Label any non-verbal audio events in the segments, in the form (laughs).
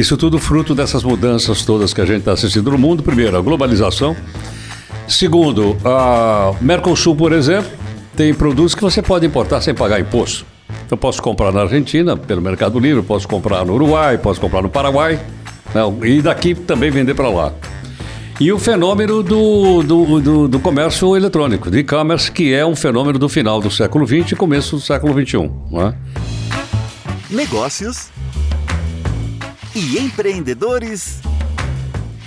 Isso tudo fruto dessas mudanças todas que a gente está assistindo no mundo. Primeiro, a globalização. Segundo, a Mercosul, por exemplo, tem produtos que você pode importar sem pagar imposto. Então, posso comprar na Argentina, pelo Mercado Livre, posso comprar no Uruguai, posso comprar no Paraguai, não, e daqui também vender para lá. E o fenômeno do, do, do, do comércio eletrônico, do e-commerce, que é um fenômeno do final do século XX e começo do século XXI. Não é? Negócios e empreendedores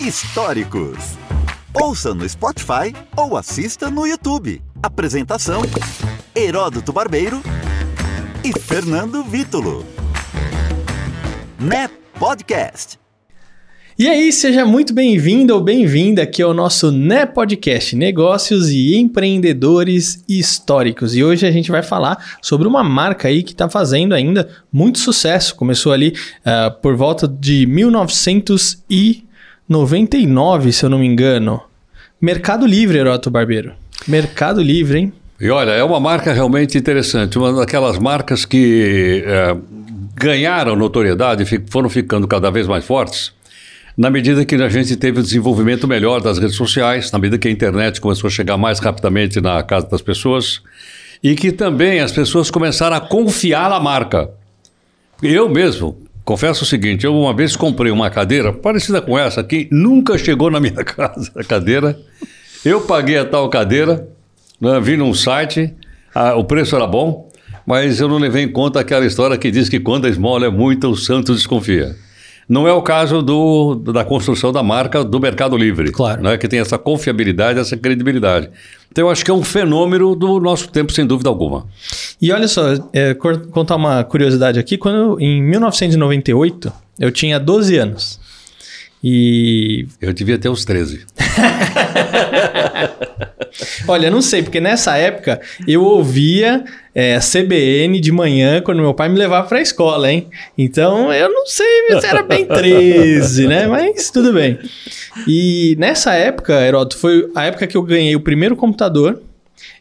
históricos. Ouça no Spotify ou assista no YouTube. Apresentação: Heródoto Barbeiro e Fernando Vítulo. Né Podcast. E aí, seja muito bem-vindo ou bem-vinda aqui ao nosso NE Podcast, Negócios e Empreendedores Históricos. E hoje a gente vai falar sobre uma marca aí que está fazendo ainda muito sucesso. Começou ali uh, por volta de 1999, se eu não me engano. Mercado Livre, Heroto Barbeiro. Mercado Livre, hein? E olha, é uma marca realmente interessante, uma daquelas marcas que é, ganharam notoriedade foram ficando cada vez mais fortes na medida que a gente teve o desenvolvimento melhor das redes sociais, na medida que a internet começou a chegar mais rapidamente na casa das pessoas e que também as pessoas começaram a confiar na marca. Eu mesmo, confesso o seguinte, eu uma vez comprei uma cadeira parecida com essa que nunca chegou na minha (laughs) casa, a cadeira. Eu paguei a tal cadeira, né, vi num site, a, o preço era bom, mas eu não levei em conta aquela história que diz que quando a esmola é muita, o santo desconfia. Não é o caso do, da construção da marca do Mercado Livre, claro. né, que tem essa confiabilidade, essa credibilidade. Então, eu acho que é um fenômeno do nosso tempo, sem dúvida alguma. E olha só, é, contar uma curiosidade aqui. Quando em 1998, eu tinha 12 anos. E. Eu devia ter uns 13. (laughs) Olha, não sei, porque nessa época eu ouvia é, CBN de manhã quando meu pai me levava para a escola, hein? Então eu não sei se era bem 13, né? Mas tudo bem. E nessa época, Heródoto, foi a época que eu ganhei o primeiro computador.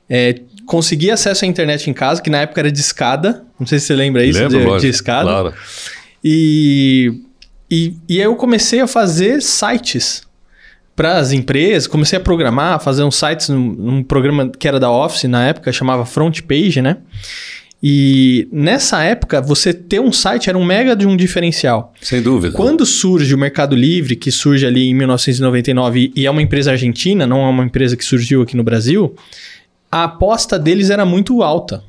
É, consegui acesso à internet em casa, que na época era de escada. Não sei se você lembra isso, Lembro, de, de escada. Claro. E, e, e aí eu comecei a fazer sites para as empresas, comecei a programar, fazer uns sites num, num, programa que era da Office na época, chamava Front Page, né? E nessa época, você ter um site era um mega de um diferencial. Sem dúvida. Quando surge o Mercado Livre, que surge ali em 1999 e é uma empresa argentina, não é uma empresa que surgiu aqui no Brasil, a aposta deles era muito alta.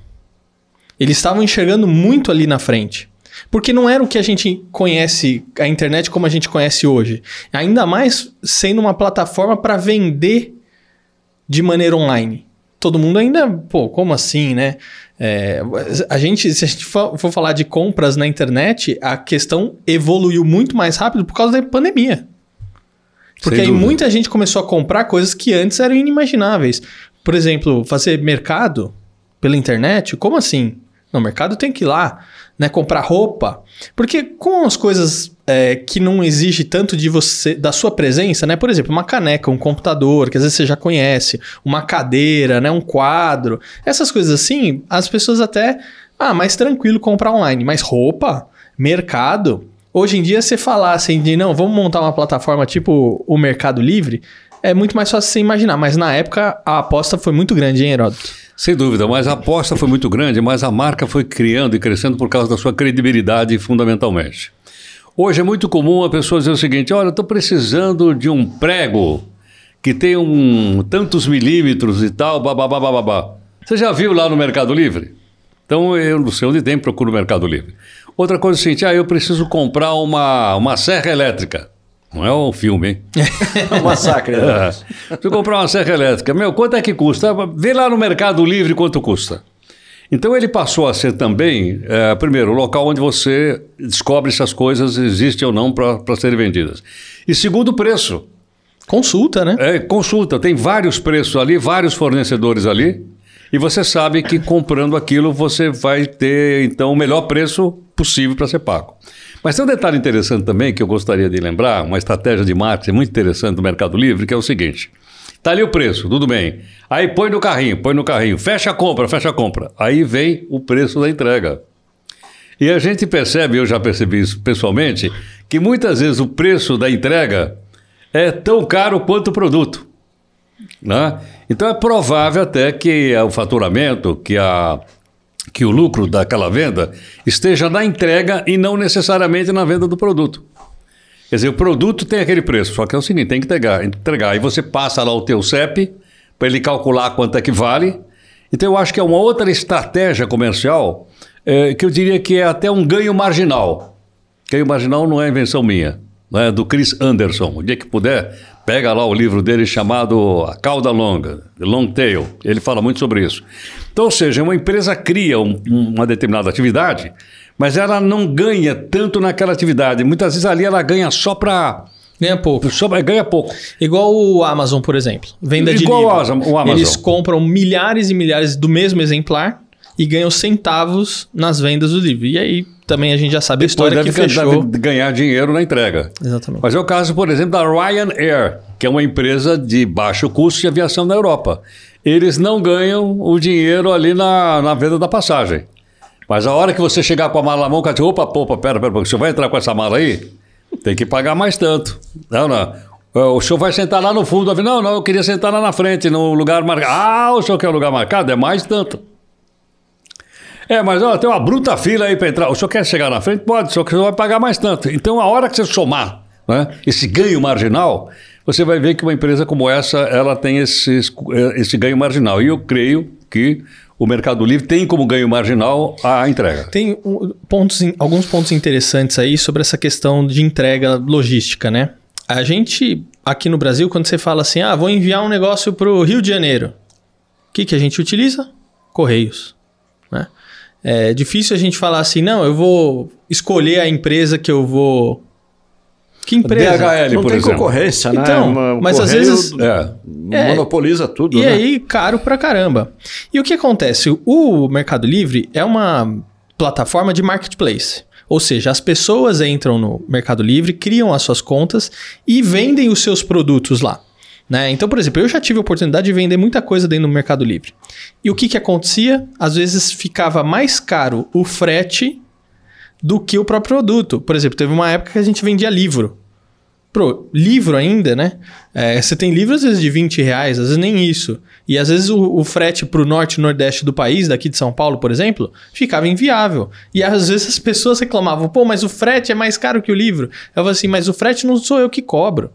Eles estavam enxergando muito ali na frente. Porque não era o que a gente conhece, a internet como a gente conhece hoje. Ainda mais sendo uma plataforma para vender de maneira online. Todo mundo ainda, pô, como assim, né? É, a gente, se a gente for, for falar de compras na internet, a questão evoluiu muito mais rápido por causa da pandemia. Porque aí muita gente começou a comprar coisas que antes eram inimagináveis. Por exemplo, fazer mercado pela internet, como assim? No mercado tem que ir lá né? Comprar roupa. Porque com as coisas é, que não exige tanto de você, da sua presença, né? Por exemplo, uma caneca, um computador, que às vezes você já conhece, uma cadeira, né? Um quadro. Essas coisas assim, as pessoas até. Ah, mais tranquilo comprar online. Mas roupa, mercado. Hoje em dia, falar assim de não, vamos montar uma plataforma tipo o Mercado Livre, é muito mais fácil você imaginar. Mas na época, a aposta foi muito grande, hein, Heródoto? Sem dúvida, mas a aposta foi muito grande, mas a marca foi criando e crescendo por causa da sua credibilidade, fundamentalmente. Hoje é muito comum a pessoa dizer o seguinte: olha, estou precisando de um prego que tem um, tantos milímetros e tal, babá. Você já viu lá no Mercado Livre? Então eu não sei onde tem, procuro no Mercado Livre. Outra coisa é o seguinte: ah, eu preciso comprar uma, uma serra elétrica. Não é um filme, hein? (laughs) é um massacre. Né? É. Se comprar uma serra elétrica, meu, quanto é que custa? Vê lá no Mercado Livre quanto custa. Então ele passou a ser também, é, primeiro, o local onde você descobre se as coisas existem ou não para serem vendidas. E segundo, o preço. Consulta, né? É, consulta. Tem vários preços ali, vários fornecedores ali. E você sabe que comprando aquilo você vai ter, então, o melhor preço possível para ser pago. Mas tem um detalhe interessante também que eu gostaria de lembrar, uma estratégia de marketing muito interessante do Mercado Livre, que é o seguinte. Tá ali o preço, tudo bem. Aí põe no carrinho, põe no carrinho, fecha a compra, fecha a compra. Aí vem o preço da entrega. E a gente percebe, eu já percebi isso pessoalmente, que muitas vezes o preço da entrega é tão caro quanto o produto. Né? Então é provável até que o faturamento, que, a, que o lucro daquela venda esteja na entrega e não necessariamente na venda do produto. Quer dizer, o produto tem aquele preço, só que é o seguinte, tem que entregar. entregar. Aí você passa lá o teu CEP para ele calcular quanto é que vale. Então eu acho que é uma outra estratégia comercial é, que eu diria que é até um ganho marginal. Ganho marginal não é invenção minha, não é do Chris Anderson. O dia que puder, pega lá o livro dele chamado A Cauda Longa, The Long Tail. Ele fala muito sobre isso. Então, ou seja, uma empresa cria um, uma determinada atividade mas ela não ganha tanto naquela atividade. Muitas vezes ali ela ganha só para Ganha pouco. Só, ganha pouco. Igual o Amazon, por exemplo. Venda de Igual livro. o Amazon. Eles compram milhares e milhares do mesmo exemplar e ganham centavos nas vendas do livro. E aí também a gente já sabe a história deve, que fechou. Deve ganhar dinheiro na entrega. Exatamente. Mas é o caso, por exemplo, da Ryanair, que é uma empresa de baixo custo de aviação na Europa. Eles não ganham o dinheiro ali na, na venda da passagem. Mas a hora que você chegar com a mala na mão, o cara diz, opa, opa, pera, pera, você vai entrar com essa mala aí? Tem que pagar mais tanto. Não, não. O senhor vai sentar lá no fundo. Não, não, eu queria sentar lá na frente, no lugar marcado. Ah, o senhor quer o lugar marcado? É mais tanto. É, mas ó, tem uma bruta fila aí para entrar. O senhor quer chegar na frente? Pode, o senhor vai pagar mais tanto. Então, a hora que você somar né, esse ganho marginal, você vai ver que uma empresa como essa, ela tem esse, esse ganho marginal. E eu creio que o Mercado Livre tem como ganho marginal a entrega. Tem pontos, alguns pontos interessantes aí sobre essa questão de entrega logística, né? A gente, aqui no Brasil, quando você fala assim, ah, vou enviar um negócio para o Rio de Janeiro, o que, que a gente utiliza? Correios. Né? É difícil a gente falar assim, não, eu vou escolher a empresa que eu vou que empresa? DHL, não por tem exemplo. concorrência, né? então, né? mas às vezes é, monopoliza tudo. E né? aí, caro pra caramba. E o que acontece? O Mercado Livre é uma plataforma de marketplace. Ou seja, as pessoas entram no Mercado Livre, criam as suas contas e vendem os seus produtos lá. Né? Então, por exemplo, eu já tive a oportunidade de vender muita coisa dentro do Mercado Livre. E o que, que acontecia? Às vezes ficava mais caro o frete do que o próprio produto. Por exemplo, teve uma época que a gente vendia livro. Pro, livro ainda, né? É, você tem livros às vezes de 20 reais, às vezes nem isso. E às vezes o, o frete para o norte e nordeste do país, daqui de São Paulo, por exemplo, ficava inviável. E às vezes as pessoas reclamavam, pô, mas o frete é mais caro que o livro. Eu falei assim, mas o frete não sou eu que cobro.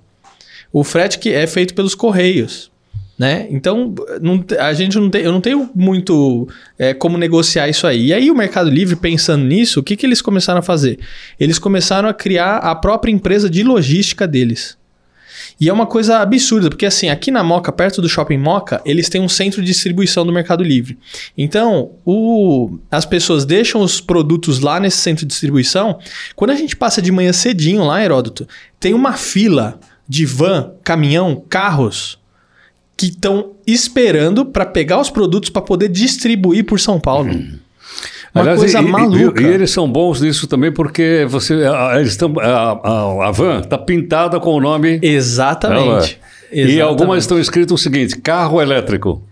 O frete que é feito pelos correios. Né? Então, não, a gente não tem, eu não tenho muito é, como negociar isso aí. E aí, o Mercado Livre, pensando nisso, o que, que eles começaram a fazer? Eles começaram a criar a própria empresa de logística deles. E é uma coisa absurda, porque assim, aqui na Moca, perto do Shopping Moca, eles têm um centro de distribuição do Mercado Livre. Então, o, as pessoas deixam os produtos lá nesse centro de distribuição. Quando a gente passa de manhã cedinho lá, Heródoto, tem uma fila de van, caminhão, carros que estão esperando para pegar os produtos para poder distribuir por São Paulo. Uma Aliás, coisa e, maluca. E, e, eles são bons nisso também porque você, eles estão, a, a, a van está pintada com o nome. Exatamente. Exatamente. E algumas estão escritas o seguinte: carro elétrico.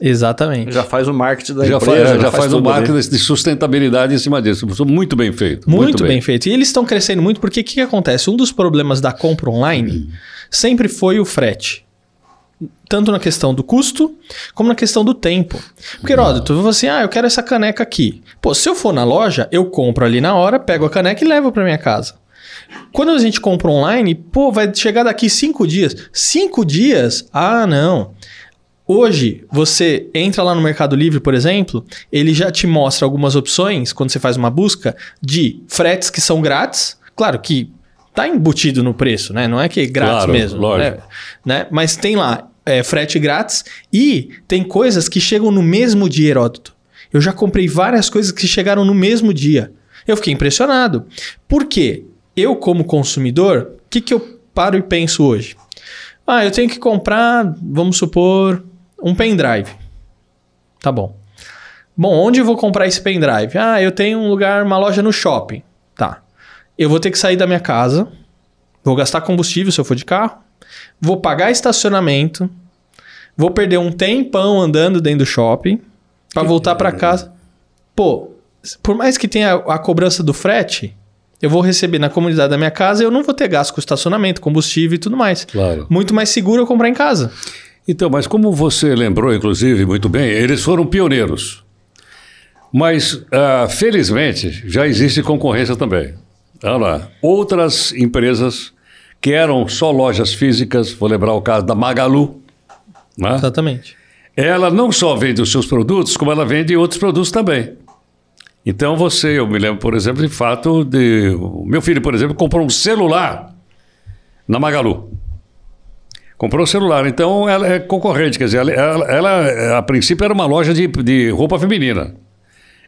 Exatamente. Já faz o marketing da já empresa. Faz, já, já faz, faz o marketing ali. de sustentabilidade em cima disso. Muito bem feito. Muito, muito bem. bem. feito. E eles estão crescendo muito porque o que, que acontece? Um dos problemas da compra online sempre foi o frete tanto na questão do custo, como na questão do tempo. Porque, Heródoto, você assim, ah, eu quero essa caneca aqui. Pô, se eu for na loja, eu compro ali na hora, pego a caneca e levo para minha casa. Quando a gente compra online, pô, vai chegar daqui cinco dias. Cinco dias? Ah, não. Hoje, você entra lá no Mercado Livre, por exemplo, ele já te mostra algumas opções, quando você faz uma busca, de fretes que são grátis. Claro que tá embutido no preço, né? Não é que é grátis claro, mesmo. Lógico. Né? né? Mas tem lá é, frete grátis e tem coisas que chegam no mesmo dia, Heródoto. Eu já comprei várias coisas que chegaram no mesmo dia. Eu fiquei impressionado. Por quê? Eu, como consumidor, o que, que eu paro e penso hoje? Ah, eu tenho que comprar, vamos supor, um pendrive. Tá bom. Bom, onde eu vou comprar esse pendrive? Ah, eu tenho um lugar, uma loja no shopping. Tá. Eu vou ter que sair da minha casa, vou gastar combustível se eu for de carro, vou pagar estacionamento, vou perder um tempão andando dentro do shopping para voltar para casa. Pô, por mais que tenha a cobrança do frete, eu vou receber na comunidade da minha casa e eu não vou ter gasto com estacionamento, combustível e tudo mais. Claro. Muito mais seguro eu comprar em casa. Então, mas como você lembrou, inclusive, muito bem, eles foram pioneiros. Mas, ah, felizmente, já existe concorrência também. Olha lá. Outras empresas que eram só lojas físicas, vou lembrar o caso da Magalu, né? Exatamente. ela não só vende os seus produtos, como ela vende outros produtos também. Então você, eu me lembro, por exemplo, de fato, de o meu filho, por exemplo, comprou um celular na Magalu. Comprou um celular, então ela é concorrente, quer dizer, ela, ela- ela, a princípio era uma loja de, de roupa feminina.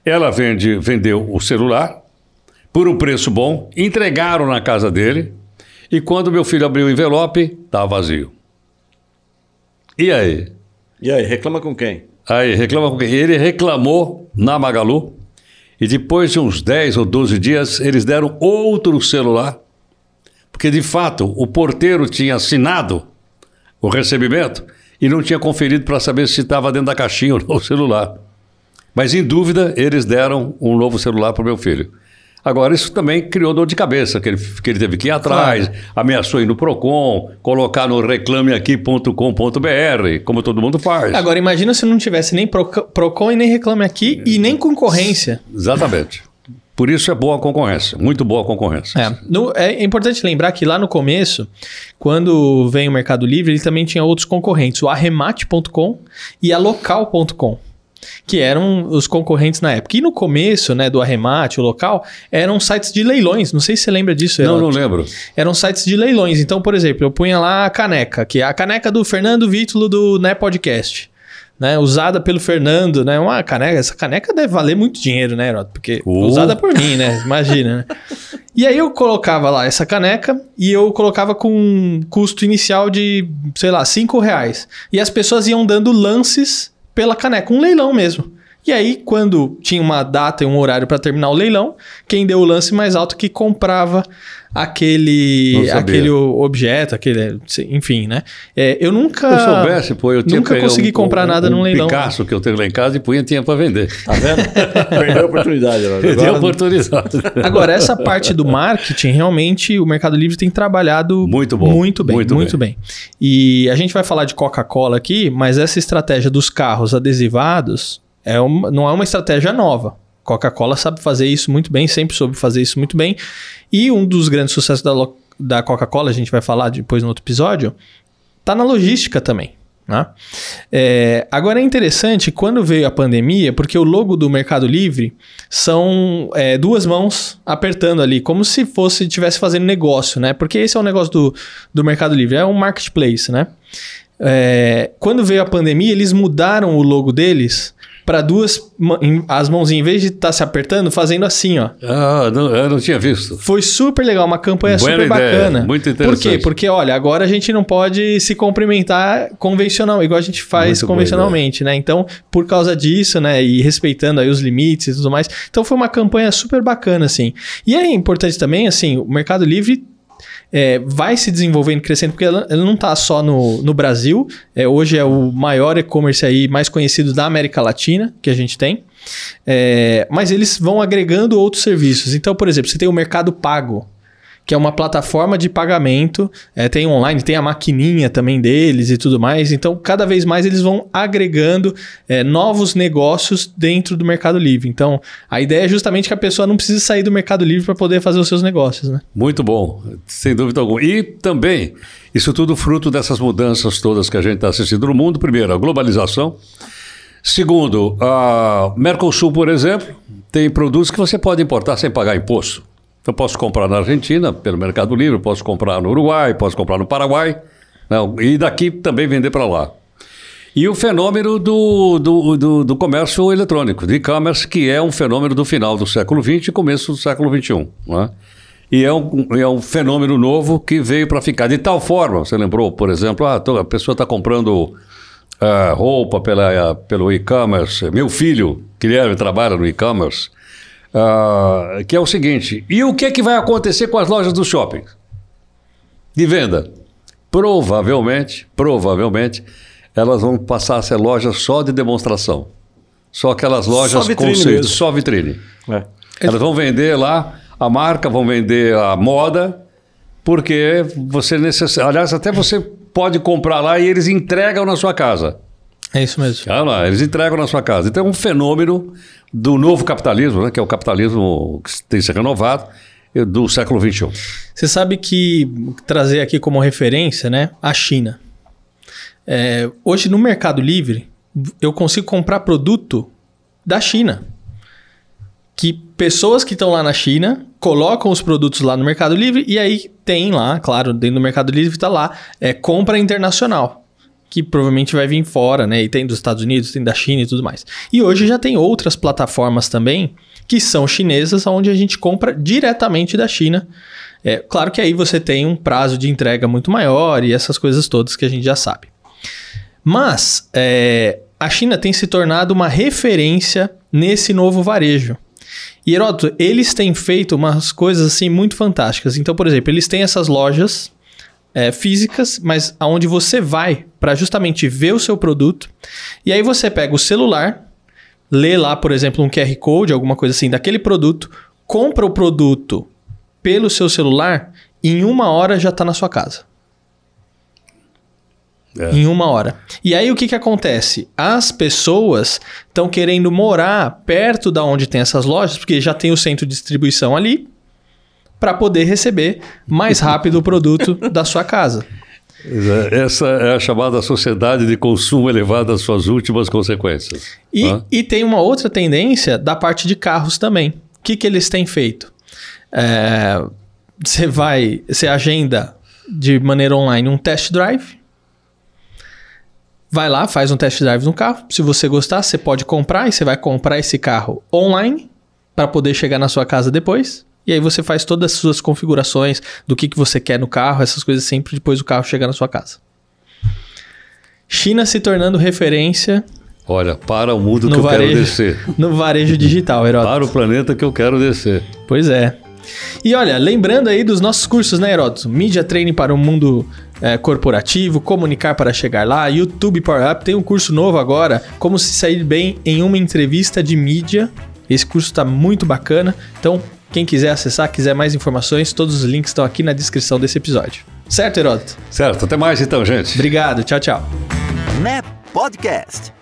Ela vende, vendeu o celular por um preço bom, entregaram na casa dele, e quando meu filho abriu o envelope, estava vazio. E aí? E aí, reclama com quem? Aí, reclama com quem? Ele reclamou na Magalu e depois de uns 10 ou 12 dias eles deram outro celular, porque de fato o porteiro tinha assinado o recebimento e não tinha conferido para saber se estava dentro da caixinha (laughs) ou não o celular. Mas em dúvida, eles deram um novo celular para o meu filho. Agora, isso também criou dor de cabeça, que ele, que ele teve que ir atrás, ameaçou ir no PROCON, colocar no reclameaqui.com.br, como todo mundo faz. Agora, imagina se não tivesse nem Proc- Procon e nem Reclame Aqui e nem concorrência. Exatamente. Por isso é boa concorrência, muito boa concorrência. É, no- é importante lembrar que lá no começo, quando veio o Mercado Livre, ele também tinha outros concorrentes, o arremate.com e a local.com, que eram os concorrentes na época. E no começo, né, do arremate, o local, eram sites de leilões. Não sei se você lembra disso. Não, não lembro. eram sites de leilões. Então, por exemplo, eu punha lá a caneca, que é a caneca do Fernando Vítulo do Né Podcast. Né, usada pelo Fernando, né? Uma caneca, essa caneca deve valer muito dinheiro, né, Heródoto? Porque Uh. usada por mim, né? Imagina, né? (laughs) E aí eu colocava lá essa caneca e eu colocava com um custo inicial de, sei lá, 5 reais. E as pessoas iam dando lances pela caneca, um leilão mesmo. E aí, quando tinha uma data e um horário para terminar o leilão, quem deu o lance mais alto que comprava aquele, aquele objeto, aquele, enfim, né? É, eu nunca. Se eu soubesse, pô, eu tinha Nunca consegui comprar nada num leilão. Picasso que eu tenho lá em casa e punha tinha para vender. Tá vendo? (laughs) Perdeu a oportunidade. Agora. Perdi a oportunidade. Agora, essa parte do marketing, realmente, o Mercado Livre tem trabalhado Muito bom. Muito bem, muito, Muito bem. E a gente vai falar de Coca-Cola aqui, mas essa estratégia dos carros adesivados é uma- não é uma estratégia nova. Coca-Cola sabe fazer isso muito bem, sempre soube fazer isso muito bem. E um dos grandes sucessos da, da Coca-Cola, a gente vai falar depois no outro episódio, tá na logística também. né? É, agora é interessante quando veio a pandemia, porque o logo do Mercado Livre são é, duas mãos apertando ali, como se fosse estivesse fazendo negócio, né? Porque esse é o negócio do, do Mercado Livre, é um marketplace, né? É, quando veio a pandemia, eles mudaram o logo deles para duas as mãozinhas, em vez de estar se apertando, fazendo assim, ó. Ah, não, eu não tinha visto. Foi super legal, uma campanha Buena super ideia, bacana. muito Por quê? interessante. Porque, olha, agora a gente não pode se cumprimentar convencional, igual a gente faz Muito boa convencionalmente, né? Então, por causa disso, né, e respeitando aí os limites e tudo mais. Então, foi uma campanha super bacana, assim. E é importante também, assim, o Mercado Livre é, vai se desenvolvendo, crescendo, porque ela, ela não está só no, no Brasil. É, hoje é o maior e-commerce aí mais conhecido da América Latina que a gente tem. É, mas eles vão agregando outros serviços. Então, por exemplo, você tem o Mercado Pago, que é uma plataforma de pagamento. é, tem online, tem a maquininha também deles e tudo mais. Então, cada vez mais eles vão agregando é, novos negócios dentro do Mercado Livre. Então, a ideia é justamente que a pessoa não precise sair do Mercado Livre para poder fazer os seus negócios, né? Muito bom, sem dúvida alguma. E também, isso tudo fruto dessas mudanças todas que a gente está assistindo no mundo. Primeiro, a globalização. Segundo, a Mercosul, por exemplo, tem produtos que você pode importar sem pagar imposto. Eu posso comprar na Argentina, pelo Mercado Livre, posso comprar no Uruguai, posso comprar no Paraguai, né? e daqui também vender para lá. E o fenômeno do, do, do, do comércio eletrônico, de e-commerce, que é um fenômeno do final do século XX e começo do século XXI. Não é? E é um, é um fenômeno novo que veio para ficar. De tal forma, você lembrou, por exemplo, ah, a pessoa está comprando ah, roupa pela, pelo e-commerce. Meu filho, Guilherme, trabalha no e-commerce. Ah, que é o seguinte: e o que, é que vai acontecer com as lojas do shopping? De venda? Provavelmente, provavelmente, elas vão passar a ser lojas só de demonstração. são aquelas lojas vitrine conceito, mesmo. só vitrine. É. Elas vão vender lá a marca, vão vender a moda, porque você necessita. Aliás, até você pode comprar lá e eles entregam na sua casa. É isso mesmo. Olha lá, eles entregam na sua casa. Então é um fenômeno do novo capitalismo, né, que é o capitalismo que tem se renovado, do século XXI. Você sabe que trazer aqui como referência, né, a China. É, hoje no Mercado Livre eu consigo comprar produto da China. Que pessoas que estão lá na China colocam os produtos lá no Mercado Livre e aí tem lá, claro, dentro do Mercado Livre está lá, é compra internacional. Que provavelmente vai vir fora, né? E tem dos Estados Unidos, tem da China e tudo mais. E hoje já tem outras plataformas também que são chinesas, onde a gente compra diretamente da China. É, claro que aí você tem um prazo de entrega muito maior e essas coisas todas que a gente já sabe. Mas é, a China tem se tornado uma referência nesse novo varejo. E Heródoto, eles têm feito umas coisas assim muito fantásticas. Então, por exemplo, eles têm essas lojas é, físicas, mas aonde você vai para justamente ver o seu produto. E aí você pega o celular, lê lá, por exemplo, um QR Code, alguma coisa assim daquele produto, compra o produto pelo seu celular, e em uma hora já está na sua casa. É. Em uma hora. E aí o que, que acontece? As pessoas estão querendo morar perto da onde tem essas lojas, porque já tem o centro de distribuição ali, para poder receber mais rápido o produto (laughs) da sua casa. Essa é a chamada sociedade de consumo elevado às suas últimas consequências. E, Hã? e tem uma outra tendência da parte de carros também. O que, que eles têm feito? É, Você vai, você agenda de maneira online um test drive. Vai lá, faz um test drive no carro. Se você gostar, você pode comprar e você vai comprar esse carro online para poder chegar na sua casa depois. E aí você faz todas as suas configurações do que, que você quer no carro, essas coisas sempre depois do carro chegar na sua casa. China se tornando referência Olha, para o mundo que eu quero varejo, descer. (laughs) no varejo digital, Heródoto. Para o planeta que eu quero descer. Pois é. E olha, lembrando aí dos nossos cursos, né, Heródoto? Mídia Training para o mundo é, corporativo, comunicar para chegar lá, YouTube Power Up. Tem um curso novo agora, como se sair bem em uma entrevista de mídia. Esse curso está muito bacana. Então, quem quiser acessar, quiser mais informações, todos os links estão aqui na descrição desse episódio. Certo, Heródoto? Certo, até mais então, gente. Obrigado, tchau, tchau. NEP Podcast.